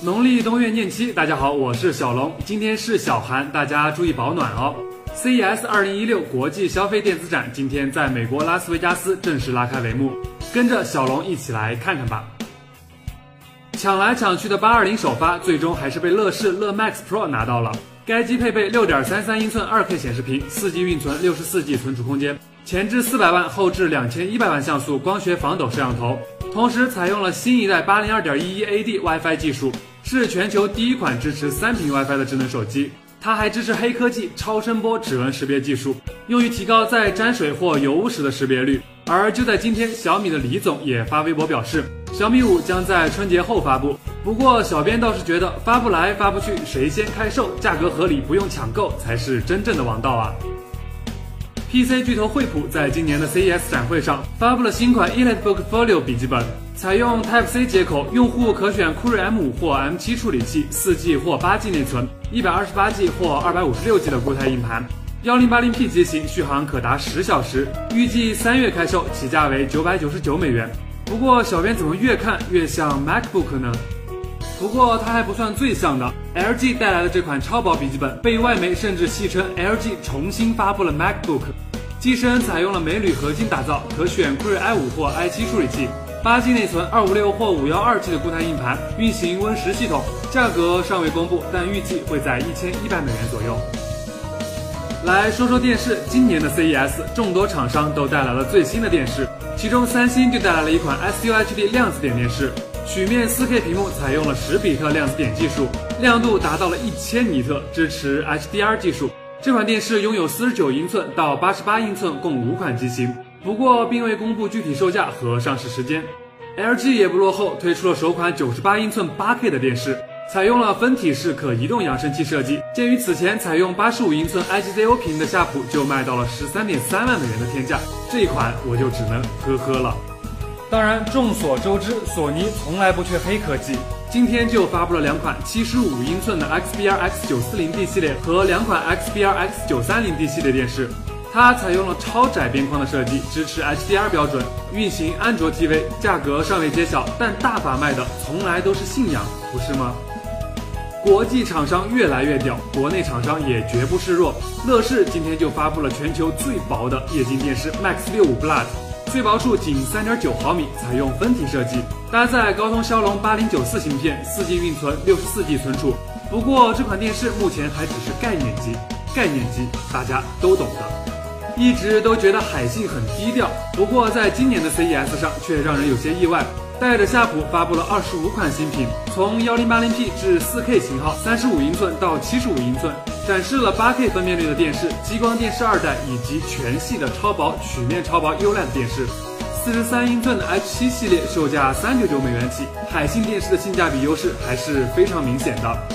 农历冬月廿七，大家好，我是小龙，今天是小寒，大家注意保暖哦。CES 二零一六国际消费电子展今天在美国拉斯维加斯正式拉开帷幕，跟着小龙一起来看看吧。抢来抢去的八二零首发，最终还是被乐视乐 Max Pro 拿到了。该机配备六点三三英寸二 K 显示屏，四 G 运存，六十四 G 存储空间，前置四百万，后置两千一百万像素光学防抖摄像头。同时采用了新一代八零二点一一 AD WiFi 技术，是全球第一款支持三频 WiFi 的智能手机。它还支持黑科技超声波指纹识别技术，用于提高在沾水或油污时的识别率。而就在今天，小米的李总也发微博表示，小米五将在春节后发布。不过，小编倒是觉得发不来发不去，谁先开售，价格合理，不用抢购才是真正的王道啊！PC 巨头惠普在今年的 CES 展会上发布了新款 EliteBook Folio 笔记本，采用 Type-C 接口，用户可选酷睿 M5 或 M7 处理器，4G 或 8G 内存，128G 或 256G 的固态硬盘，1080P 机型，续航可达十小时，预计三月开售，起价为999美元。不过，小编怎么越看越像 MacBook 呢？不过它还不算最像的，LG 带来的这款超薄笔记本被外媒甚至戏称 LG 重新发布了 MacBook，机身采用了镁铝合金打造，可选酷睿 i5 或 i7 处理器，八 G 内存，二五六或五幺二 G 的固态硬盘，运行 Win 十系统，价格尚未公布，但预计会在一千一百美元左右。来说说电视，今年的 CES 众多厂商都带来了最新的电视，其中三星就带来了一款 SUHD 量子点电视。曲面 4K 屏幕采用了十比特量子点技术，亮度达到了一千尼特，支持 HDR 技术。这款电视拥有四十九英寸到八十八英寸共五款机型，不过并未公布具体售价和上市时间。LG 也不落后，推出了首款九十八英寸八 K 的电视，采用了分体式可移动扬声器设计。鉴于此前采用八十五英寸 IGZO 屏的夏普就卖到了十三点三万美元的天价，这一款我就只能呵呵了。当然，众所周知，索尼从来不缺黑科技。今天就发布了两款七十五英寸的 XBR X 九四零 D 系列和两款 XBR X 九三零 D 系列电视。它采用了超窄边框的设计，支持 HDR 标准，运行安卓 TV。价格尚未揭晓，但大把卖的从来都是信仰，不是吗？国际厂商越来越屌，国内厂商也绝不示弱。乐视今天就发布了全球最薄的液晶电视 Max 六五 Plus。最薄处仅三点九毫米，采用分体设计，搭载高通骁龙八零九四芯片，四 G 运存，六十四 G 存储。不过这款电视目前还只是概念机，概念机大家都懂的。一直都觉得海信很低调，不过在今年的 CES 上却让人有些意外。带着夏普发布了二十五款新品，从幺零八零 P 至四 K 型号，三十五英寸到七十五英寸，展示了 8K 分辨率的电视、激光电视二代以及全系的超薄曲面超薄 ULED 电视。四十三英寸的 H7 系列售价三九九美元起，海信电视的性价比优势还是非常明显的。